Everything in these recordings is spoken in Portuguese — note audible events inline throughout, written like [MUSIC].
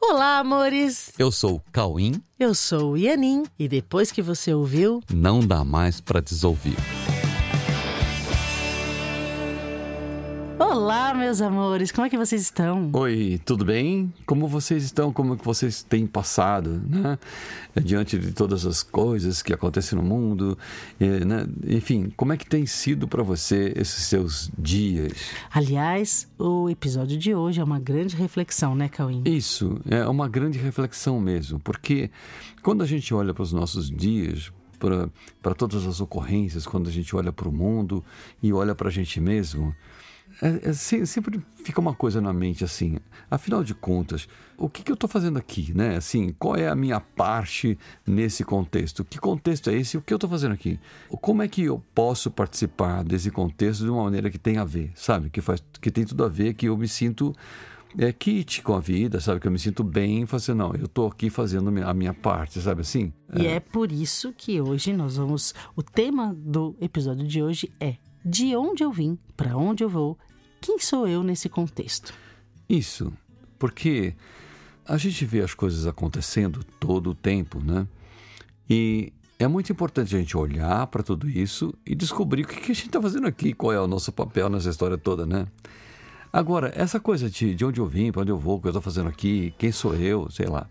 Olá, amores! Eu sou o Cauim. Eu sou o Ianin. E depois que você ouviu, Não dá mais pra desouvir. Olá, meus amores! Como é que vocês estão? Oi, tudo bem? Como vocês estão? Como que vocês têm passado, né? Diante de todas as coisas que acontecem no mundo, eh, né? enfim, como é que tem sido para você esses seus dias? Aliás, o episódio de hoje é uma grande reflexão, né, Cauim? Isso é uma grande reflexão mesmo, porque quando a gente olha para os nossos dias, para todas as ocorrências, quando a gente olha para o mundo e olha para a gente mesmo, é, é, sempre fica uma coisa na mente assim, afinal de contas, o que, que eu estou fazendo aqui, né? Assim, qual é a minha parte nesse contexto? Que contexto é esse? O que eu estou fazendo aqui? Como é que eu posso participar desse contexto de uma maneira que tem a ver, sabe? Que faz, que tem tudo a ver, que eu me sinto é, kit com a vida, sabe? Que eu me sinto bem assim, não, eu estou aqui fazendo a minha parte, sabe assim? E é. é por isso que hoje nós vamos. O tema do episódio de hoje é de onde eu vim, para onde eu vou, quem sou eu nesse contexto? Isso, porque a gente vê as coisas acontecendo todo o tempo, né? E é muito importante a gente olhar para tudo isso e descobrir o que a gente está fazendo aqui, qual é o nosso papel nessa história toda, né? Agora, essa coisa de, de onde eu vim, para onde eu vou, o que eu estou fazendo aqui, quem sou eu, sei lá.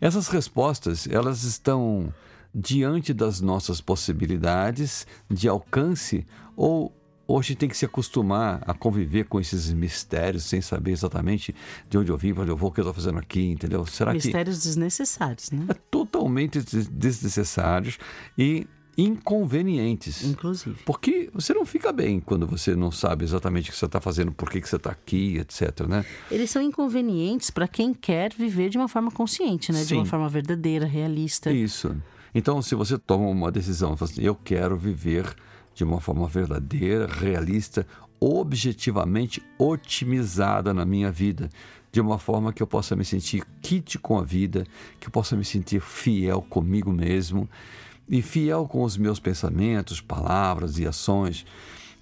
Essas respostas, elas estão diante das nossas possibilidades de alcance ou Hoje tem que se acostumar a conviver com esses mistérios sem saber exatamente de onde eu vim, para onde eu vou, o que eu estou fazendo aqui, entendeu? Será mistérios que... desnecessários, né? É totalmente desnecessários e inconvenientes. Inclusive. Porque você não fica bem quando você não sabe exatamente o que você está fazendo, por que, que você está aqui, etc. Né? Eles são inconvenientes para quem quer viver de uma forma consciente, né? Sim. De uma forma verdadeira, realista. Isso. Então, se você toma uma decisão, assim, eu quero viver de uma forma verdadeira, realista, objetivamente otimizada na minha vida, de uma forma que eu possa me sentir kit com a vida, que eu possa me sentir fiel comigo mesmo e fiel com os meus pensamentos, palavras e ações,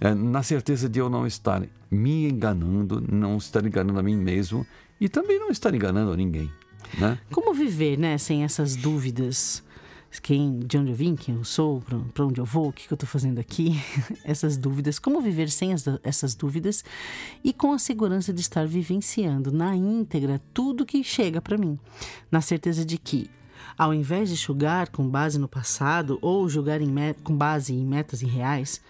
é, na certeza de eu não estar me enganando, não estar enganando a mim mesmo e também não estar enganando a ninguém. Né? Como viver né, sem essas dúvidas? Quem, de onde eu vim, quem eu sou, para onde eu vou, o que, que eu estou fazendo aqui, [LAUGHS] essas dúvidas, como viver sem as, essas dúvidas? E com a segurança de estar vivenciando na íntegra tudo que chega para mim, na certeza de que ao invés de julgar com base no passado ou julgar com base em metas irreais,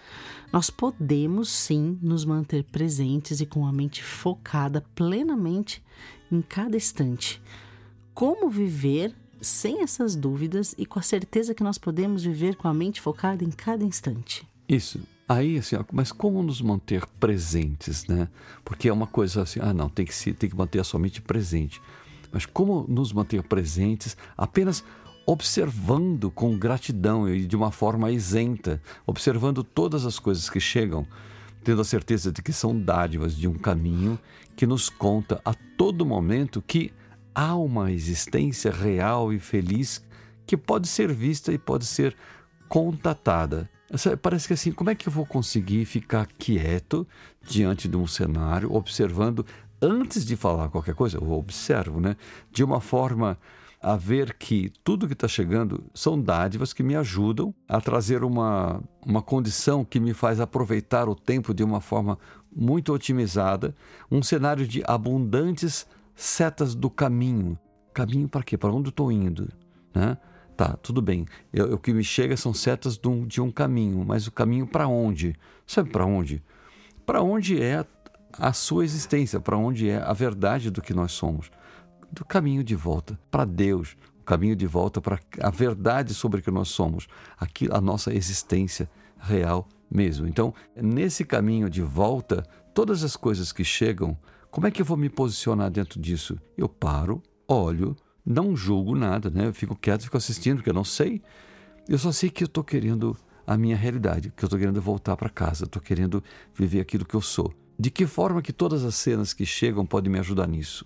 nós podemos sim nos manter presentes e com a mente focada plenamente em cada instante. Como viver sem essas dúvidas e com a certeza que nós podemos viver com a mente focada em cada instante. Isso. Aí, assim, mas como nos manter presentes, né? Porque é uma coisa assim, ah, não, tem que, se, tem que manter a sua mente presente. Mas como nos manter presentes apenas observando com gratidão e de uma forma isenta, observando todas as coisas que chegam, tendo a certeza de que são dádivas de um caminho que nos conta a todo momento que há uma existência real e feliz que pode ser vista e pode ser contatada. Parece que assim, como é que eu vou conseguir ficar quieto diante de um cenário, observando antes de falar qualquer coisa? Eu observo, né? De uma forma a ver que tudo que está chegando são dádivas que me ajudam a trazer uma, uma condição que me faz aproveitar o tempo de uma forma muito otimizada, um cenário de abundantes setas do caminho. Caminho para quê? Para onde eu estou indo? Né? Tá, tudo bem. Eu, o que me chega são setas de um, de um caminho, mas o caminho para onde? Sabe para onde? Para onde é a sua existência, para onde é a verdade do que nós somos. Do caminho de volta para Deus, o caminho de volta para a verdade sobre o que nós somos, aqui a nossa existência real mesmo. Então, nesse caminho de volta, todas as coisas que chegam como é que eu vou me posicionar dentro disso? Eu paro, olho, não julgo nada, né? Eu fico quieto, fico assistindo, porque eu não sei. Eu só sei que eu estou querendo a minha realidade, que eu estou querendo voltar para casa, estou querendo viver aquilo que eu sou. De que forma que todas as cenas que chegam podem me ajudar nisso?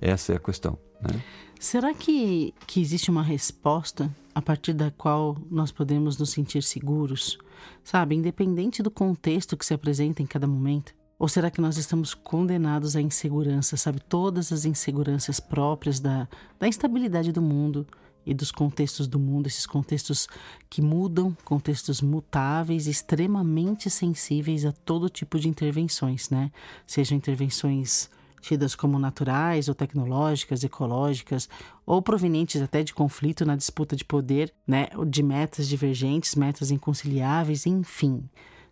Essa é a questão. Né? Será que, que existe uma resposta a partir da qual nós podemos nos sentir seguros? Sabe, independente do contexto que se apresenta em cada momento? Ou será que nós estamos condenados à insegurança, sabe? Todas as inseguranças próprias da, da instabilidade do mundo e dos contextos do mundo, esses contextos que mudam, contextos mutáveis, extremamente sensíveis a todo tipo de intervenções, né? Sejam intervenções tidas como naturais ou tecnológicas, ecológicas, ou provenientes até de conflito na disputa de poder, né? De metas divergentes, metas inconciliáveis, enfim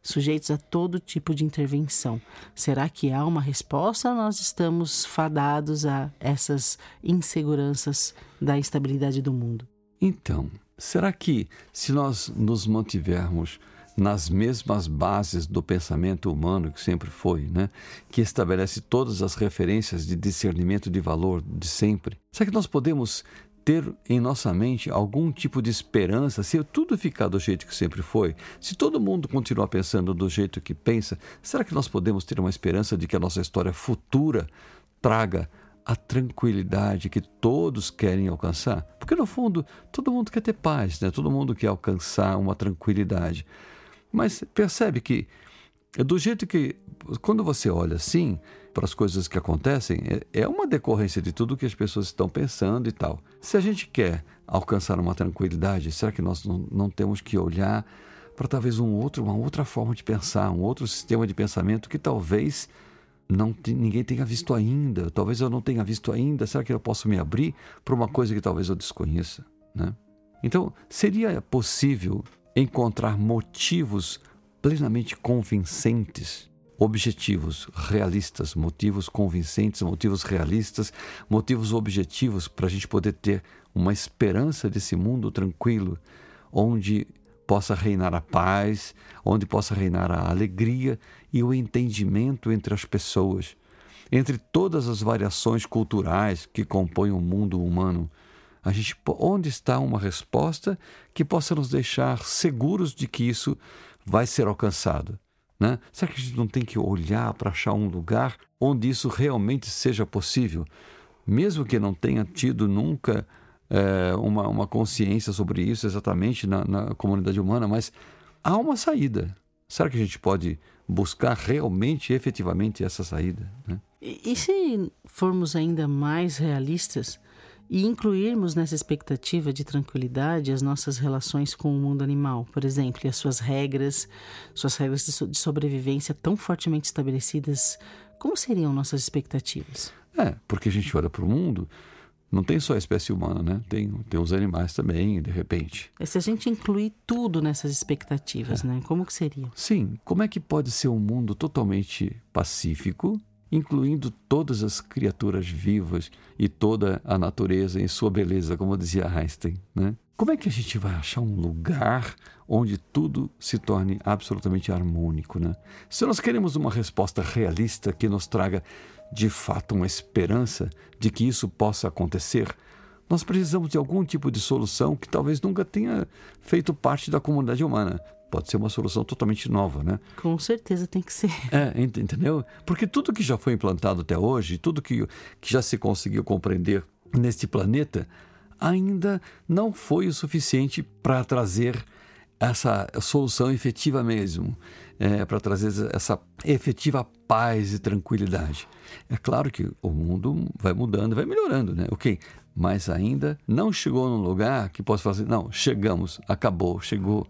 sujeitos a todo tipo de intervenção. Será que há uma resposta ou nós estamos fadados a essas inseguranças da instabilidade do mundo? Então, será que se nós nos mantivermos nas mesmas bases do pensamento humano que sempre foi, né? que estabelece todas as referências de discernimento de valor de sempre, será que nós podemos ter em nossa mente algum tipo de esperança, se tudo ficar do jeito que sempre foi, se todo mundo continuar pensando do jeito que pensa, será que nós podemos ter uma esperança de que a nossa história futura traga a tranquilidade que todos querem alcançar? Porque no fundo, todo mundo quer ter paz, né? Todo mundo quer alcançar uma tranquilidade. Mas percebe que do jeito que quando você olha assim, para as coisas que acontecem é, é uma decorrência de tudo que as pessoas estão pensando e tal. Se a gente quer alcançar uma tranquilidade, será que nós não, temos que olhar para talvez um outro, uma outra forma de pensar, um outro sistema de pensamento que talvez não ninguém tenha visto ainda, talvez eu não tenha visto ainda. Será que eu posso me abrir para uma coisa que talvez eu desconheça, né? Então, seria possível encontrar motivos plenamente convincentes objetivos realistas, motivos convincentes, motivos realistas, motivos objetivos para a gente poder ter uma esperança desse mundo tranquilo, onde possa reinar a paz, onde possa reinar a alegria e o entendimento entre as pessoas, entre todas as variações culturais que compõem o mundo humano. A gente, onde está uma resposta que possa nos deixar seguros de que isso vai ser alcançado? Né? Será que a gente não tem que olhar para achar um lugar onde isso realmente seja possível? Mesmo que não tenha tido nunca é, uma, uma consciência sobre isso exatamente na, na comunidade humana, mas há uma saída. Será que a gente pode buscar realmente, efetivamente, essa saída? Né? E, e se formos ainda mais realistas, e incluirmos nessa expectativa de tranquilidade as nossas relações com o mundo animal, por exemplo, e as suas regras, suas regras de sobrevivência tão fortemente estabelecidas, como seriam nossas expectativas? É, porque a gente olha para o mundo, não tem só a espécie humana, né? Tem, tem os animais também, de repente. É se a gente incluir tudo nessas expectativas, é. né? Como que seria? Sim, como é que pode ser um mundo totalmente pacífico, incluindo todas as criaturas vivas e toda a natureza em sua beleza, como dizia Einstein. Né? Como é que a gente vai achar um lugar onde tudo se torne absolutamente harmônico? Né? Se nós queremos uma resposta realista que nos traga de fato uma esperança de que isso possa acontecer, nós precisamos de algum tipo de solução que talvez nunca tenha feito parte da comunidade humana pode ser uma solução totalmente nova, né? Com certeza tem que ser. [LAUGHS] É, entendeu? Porque tudo que já foi implantado até hoje, tudo que, que já se conseguiu compreender neste planeta, ainda não foi o suficiente para trazer essa solução efetiva mesmo, é, para trazer essa efetiva paz e tranquilidade. É claro que o mundo vai mudando, vai melhorando, né? Ok, mas ainda não chegou num lugar que possa fazer, não, chegamos, acabou, chegou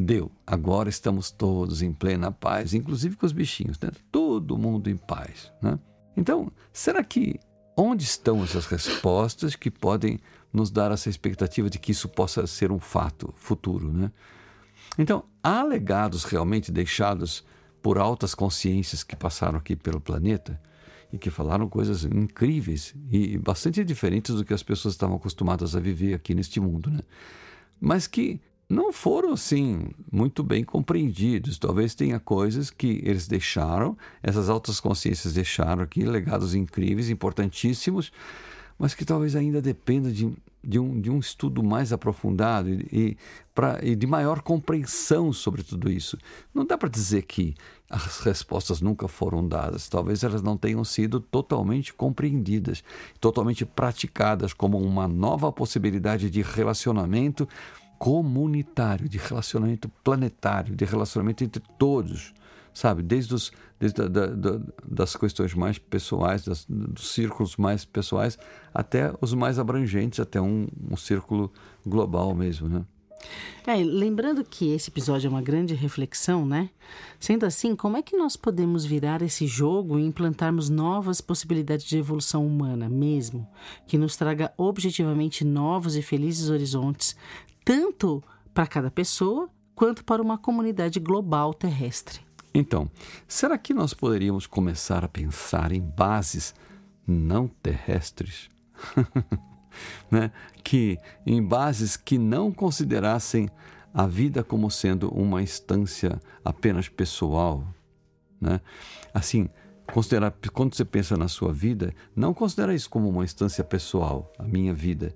Deu. Agora estamos todos em plena paz, inclusive com os bichinhos, né? Todo mundo em paz, né? Então, será que onde estão essas respostas que podem nos dar essa expectativa de que isso possa ser um fato futuro, né? Então, há legados realmente deixados por altas consciências que passaram aqui pelo planeta e que falaram coisas incríveis e bastante diferentes do que as pessoas estavam acostumadas a viver aqui neste mundo, né? Mas que não foram assim muito bem compreendidos. Talvez tenha coisas que eles deixaram, essas altas consciências deixaram aqui, legados incríveis, importantíssimos, mas que talvez ainda dependa de, de, um, de um estudo mais aprofundado e, e, pra, e de maior compreensão sobre tudo isso. Não dá para dizer que as respostas nunca foram dadas, talvez elas não tenham sido totalmente compreendidas, totalmente praticadas como uma nova possibilidade de relacionamento comunitário, de relacionamento planetário, de relacionamento entre todos, sabe? Desde, os, desde da, da, das questões mais pessoais, das, dos círculos mais pessoais, até os mais abrangentes, até um, um círculo global mesmo, né? É, lembrando que esse episódio é uma grande reflexão, né? Sendo assim, como é que nós podemos virar esse jogo e implantarmos novas possibilidades de evolução humana mesmo, que nos traga objetivamente novos e felizes horizontes, tanto para cada pessoa quanto para uma comunidade global terrestre? Então, será que nós poderíamos começar a pensar em bases não terrestres? [LAUGHS] né? que em bases que não considerassem a vida como sendo uma instância apenas pessoal, né? Assim, considerar quando você pensa na sua vida, não considera isso como uma instância pessoal, a minha vida,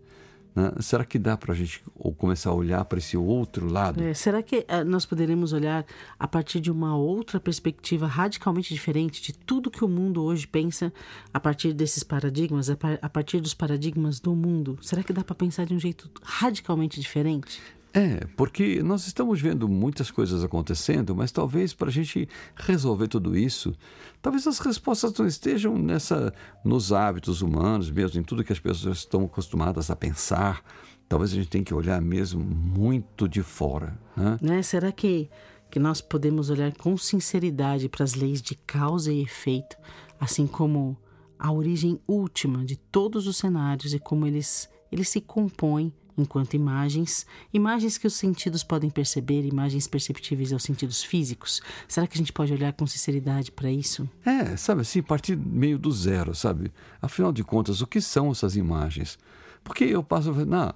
né? Será que dá para a gente começar a olhar para esse outro lado? É, será que uh, nós poderemos olhar a partir de uma outra perspectiva radicalmente diferente de tudo que o mundo hoje pensa a partir desses paradigmas, a, par a partir dos paradigmas do mundo? Será que dá para pensar de um jeito radicalmente diferente? É, porque nós estamos vendo muitas coisas acontecendo, mas talvez para a gente resolver tudo isso, talvez as respostas não estejam nessa nos hábitos humanos, mesmo em tudo que as pessoas estão acostumadas a pensar. Talvez a gente tenha que olhar mesmo muito de fora. Né? né? Será que, que nós podemos olhar com sinceridade para as leis de causa e efeito, assim como a origem última de todos os cenários e como eles, eles se compõem enquanto imagens, imagens que os sentidos podem perceber, imagens perceptíveis aos sentidos físicos. Será que a gente pode olhar com sinceridade para isso? É, sabe assim, partir meio do zero, sabe? Afinal de contas, o que são essas imagens? Porque eu passo a ver, não,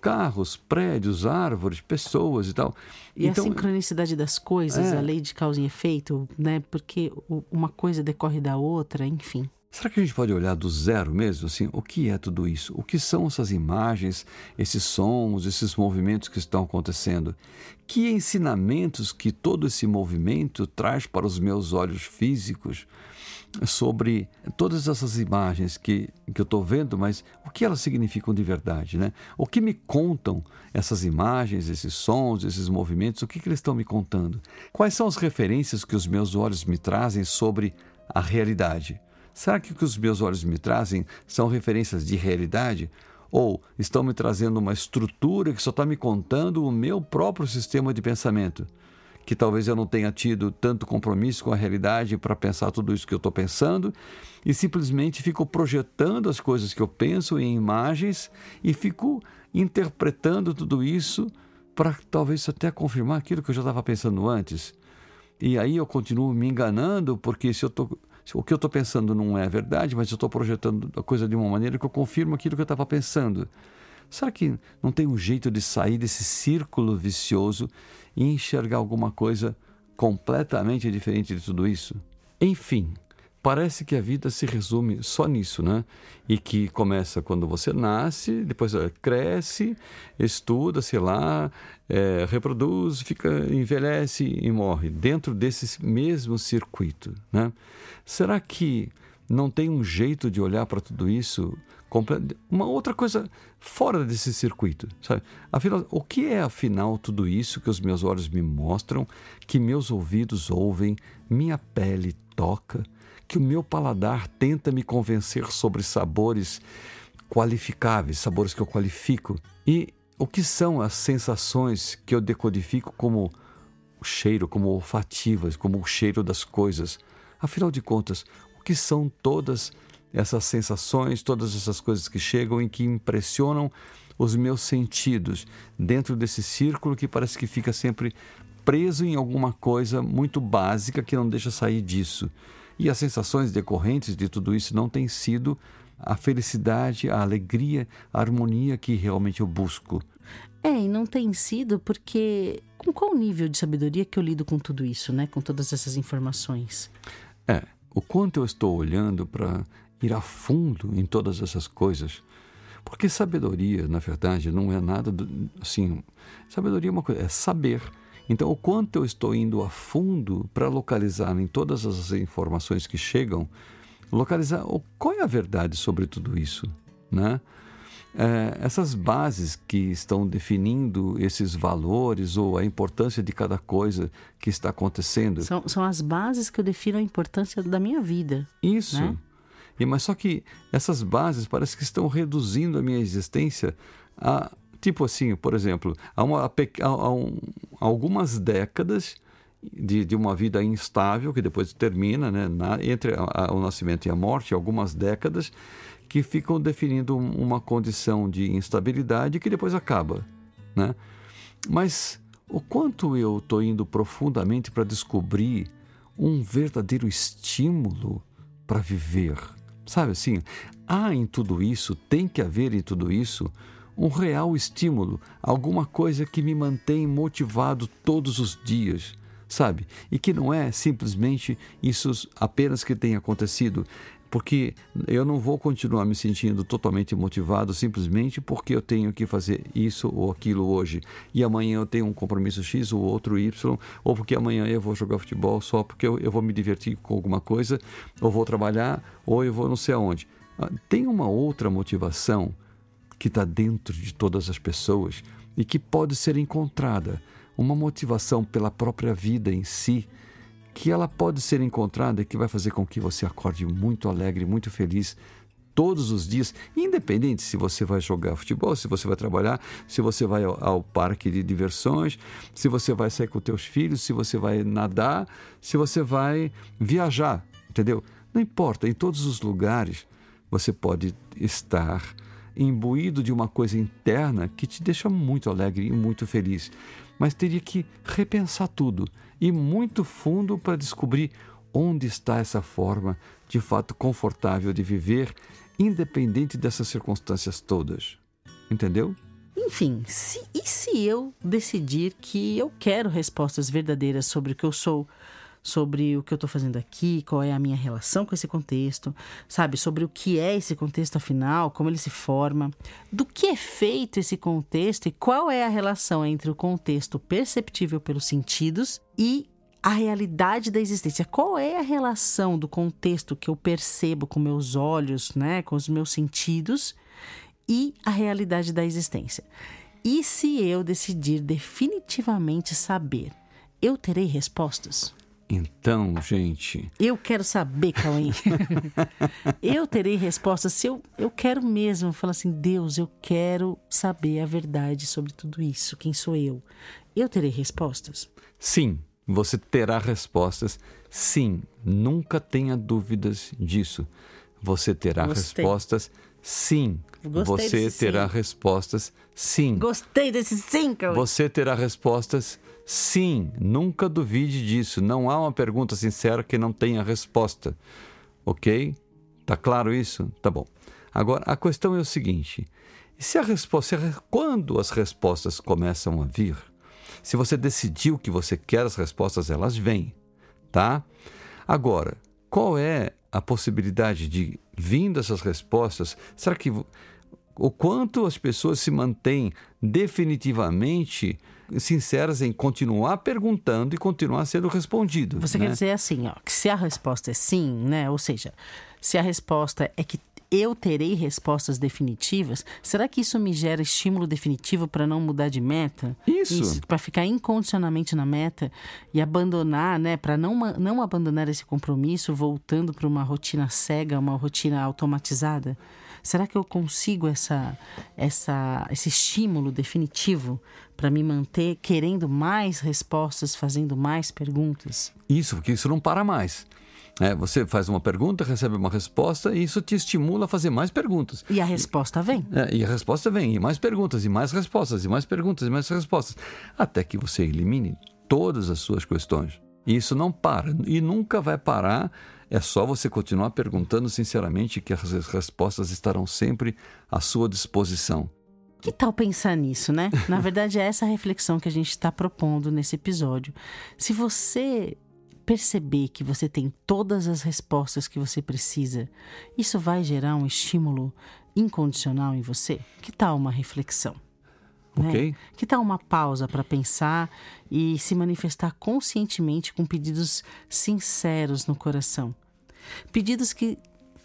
carros, prédios, árvores, pessoas e tal. E então, a sincronicidade das coisas, é, a lei de causa e efeito, né? Porque uma coisa decorre da outra, enfim. Será que a gente pode olhar do zero mesmo? Assim, o que é tudo isso? O que são essas imagens, esses sons, esses movimentos que estão acontecendo? Que ensinamentos que todo esse movimento traz para os meus olhos físicos sobre todas essas imagens que, que eu estou vendo, mas o que elas significam de verdade? Né? O que me contam essas imagens, esses sons, esses movimentos? O que, que eles estão me contando? Quais são as referências que os meus olhos me trazem sobre a realidade? Será que o que os meus olhos me trazem são referências de realidade? Ou estão me trazendo uma estrutura que só está me contando o meu próprio sistema de pensamento? Que talvez eu não tenha tido tanto compromisso com a realidade para pensar tudo isso que eu estou pensando e simplesmente fico projetando as coisas que eu penso em imagens e fico interpretando tudo isso para talvez até confirmar aquilo que eu já estava pensando antes. E aí eu continuo me enganando, porque se eu estou o que eu estou pensando não é verdade, mas eu estou projetando a coisa de uma maneira que eu confirmo aquilo que eu estava pensando. Será que não tem um jeito de sair desse círculo vicioso e enxergar alguma coisa completamente diferente de tudo isso? Enfim, parece que a vida se resume só nisso, né? E que começa quando você nasce, depois cresce, estuda, sei lá, é, reproduz, fica, envelhece e morre dentro desse mesmo circuito, né? Será que não tem um jeito de olhar para tudo isso uma outra coisa fora desse circuito, sabe? Afinal, o que é afinal tudo isso que os meus olhos me mostram, que meus ouvidos ouvem, minha pele toca? que o meu paladar tenta me convencer sobre sabores qualificáveis, sabores que eu qualifico. E o que são as sensações que eu decodifico como cheiro, como olfativas, como o cheiro das coisas? Afinal de contas, o que são todas essas sensações, todas essas coisas que chegam e que impressionam os meus sentidos dentro desse círculo que parece que fica sempre preso em alguma coisa muito básica que não deixa sair disso. E as sensações decorrentes de tudo isso não têm sido a felicidade, a alegria, a harmonia que realmente eu busco. É, e não tem sido porque com qual nível de sabedoria que eu lido com tudo isso, né? Com todas essas informações? É, o quanto eu estou olhando para ir a fundo em todas essas coisas. Porque sabedoria, na verdade, não é nada do, assim. Sabedoria é uma coisa, é saber. Então, o quanto eu estou indo a fundo para localizar em todas as informações que chegam, localizar qual é a verdade sobre tudo isso, né? é, essas bases que estão definindo esses valores ou a importância de cada coisa que está acontecendo. São, são as bases que eu defino a importância da minha vida. Isso. Né? E, mas só que essas bases parece que estão reduzindo a minha existência a, tipo assim, por exemplo, a, uma, a, a, um, algumas décadas de, de, uma vida instável que depois termina, né, na, entre o nascimento e a morte, algumas décadas que ficam definindo uma condição de instabilidade que depois acaba, né? Mas o quanto eu estou indo profundamente para descobrir um verdadeiro estímulo para viver, sabe assim? Há em tudo isso, tem que haver em tudo isso um real estímulo, alguma coisa que me mantém motivado todos os dias sabe? E que não é simplesmente isso apenas que tem acontecido, porque eu não vou continuar me sentindo totalmente motivado simplesmente porque eu tenho que fazer isso ou aquilo hoje e amanhã eu tenho um compromisso X ou outro Y, ou porque amanhã eu vou jogar futebol só porque eu, eu vou me divertir com alguma coisa, ou vou trabalhar, ou eu vou não sei aonde. Ah, tem uma outra motivação que está dentro de todas as pessoas e que pode ser encontrada, uma motivação pela própria vida em si que ela pode ser encontrada e que vai fazer com que você acorde muito alegre, muito feliz todos os dias, independente se você vai jogar futebol, se você vai trabalhar, se você vai ao, ao parque de diversões, se você vai sair com teus filhos, se você vai nadar, se você vai viajar, entendeu? Não importa, em todos os lugares você pode estar imbuído de uma coisa interna que te deixa muito alegre e muito feliz mas teria que repensar tudo e muito fundo para descobrir onde está essa forma de fato confortável de viver, independente dessas circunstâncias todas. Entendeu? Enfim, se, e se eu decidir que eu quero respostas verdadeiras sobre o que eu sou, sobre o que eu estou fazendo aqui, qual é a minha relação com esse contexto, sabe? Sobre o que é esse contexto afinal, como ele se forma, do que é feito esse contexto e qual é a relação entre o contexto perceptível pelos sentidos e a realidade da existência. Qual é a relação do contexto que eu percebo com meus olhos, né, com os meus sentidos e a realidade da existência? E se eu decidir definitivamente saber, eu terei respostas? Então, gente. Eu quero saber, Cauê. [LAUGHS] eu terei resposta se eu, eu quero mesmo falar assim: Deus, eu quero saber a verdade sobre tudo isso. Quem sou eu? Eu terei respostas? Sim, você terá respostas. Sim, nunca tenha dúvidas disso. Você terá Gostei. respostas. Sim, Gostei você terá sim. respostas. Sim. Gostei desse sim, Cauê. Você terá respostas. Sim, nunca duvide disso. Não há uma pergunta sincera que não tenha resposta. Ok? Tá claro isso? Tá bom. Agora, a questão é o seguinte: se a resposta, quando as respostas começam a vir, se você decidiu que você quer as respostas, elas vêm, tá? Agora, qual é a possibilidade de vindo essas respostas? Será que o quanto as pessoas se mantêm definitivamente sinceras em continuar perguntando e continuar sendo respondido. Você né? quer dizer assim, ó, que se a resposta é sim, né? Ou seja, se a resposta é que eu terei respostas definitivas, será que isso me gera estímulo definitivo para não mudar de meta? Isso. isso para ficar incondicionalmente na meta e abandonar, né? Para não, não abandonar esse compromisso, voltando para uma rotina cega, uma rotina automatizada? Será que eu consigo essa, essa, esse estímulo definitivo para me manter querendo mais respostas, fazendo mais perguntas? Isso, porque isso não para mais. É, você faz uma pergunta, recebe uma resposta e isso te estimula a fazer mais perguntas. E a resposta vem. É, e a resposta vem, e mais perguntas, e mais respostas, e mais perguntas, e mais respostas, até que você elimine todas as suas questões. E isso não para, e nunca vai parar é só você continuar perguntando sinceramente que as respostas estarão sempre à sua disposição. Que tal pensar nisso, né? Na [LAUGHS] verdade, é essa reflexão que a gente está propondo nesse episódio. Se você perceber que você tem todas as respostas que você precisa, isso vai gerar um estímulo incondicional em você? Que tal uma reflexão? Né? Que tal uma pausa para pensar e se manifestar conscientemente com pedidos sinceros no coração? Pedidos que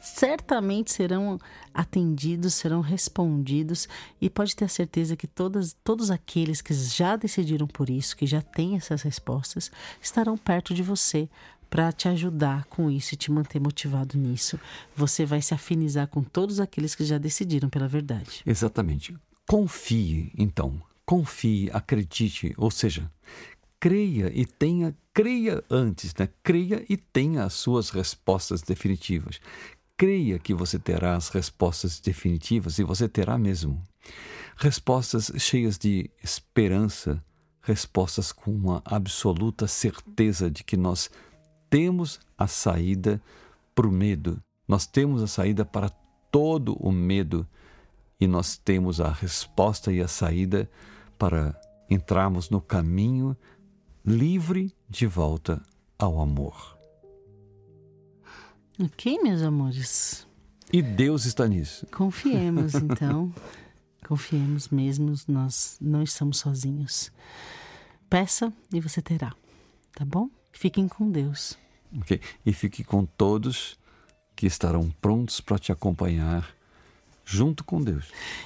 certamente serão atendidos, serão respondidos e pode ter a certeza que todas, todos aqueles que já decidiram por isso, que já têm essas respostas, estarão perto de você para te ajudar com isso e te manter motivado nisso. Você vai se afinizar com todos aqueles que já decidiram pela verdade. Exatamente. Confie, então. Confie, acredite, ou seja, creia e tenha, creia antes, né? Creia e tenha as suas respostas definitivas. Creia que você terá as respostas definitivas e você terá mesmo. Respostas cheias de esperança, respostas com uma absoluta certeza de que nós temos a saída para o medo, nós temos a saída para todo o medo e nós temos a resposta e a saída para entrarmos no caminho livre de volta ao amor. Ok, meus amores. E Deus está nisso. Confiemos, [LAUGHS] então. Confiemos mesmo, nós não estamos sozinhos. Peça e você terá, tá bom? Fiquem com Deus. Ok. E fique com todos que estarão prontos para te acompanhar junto com Deus.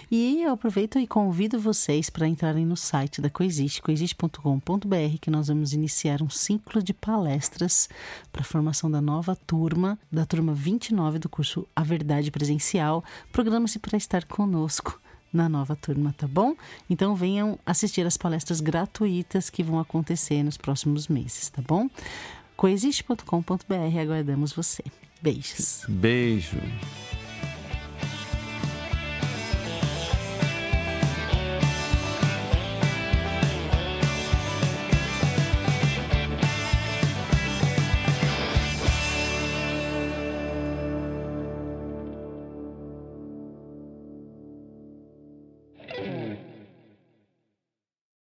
E eu aproveito e convido vocês para entrarem no site da Coexiste, coexiste.com.br, que nós vamos iniciar um ciclo de palestras para a formação da nova turma, da turma 29 do curso A Verdade Presencial. Programa-se para estar conosco na nova turma, tá bom? Então venham assistir as palestras gratuitas que vão acontecer nos próximos meses, tá bom? coexiste.com.br, aguardamos você. Beijos. Beijo.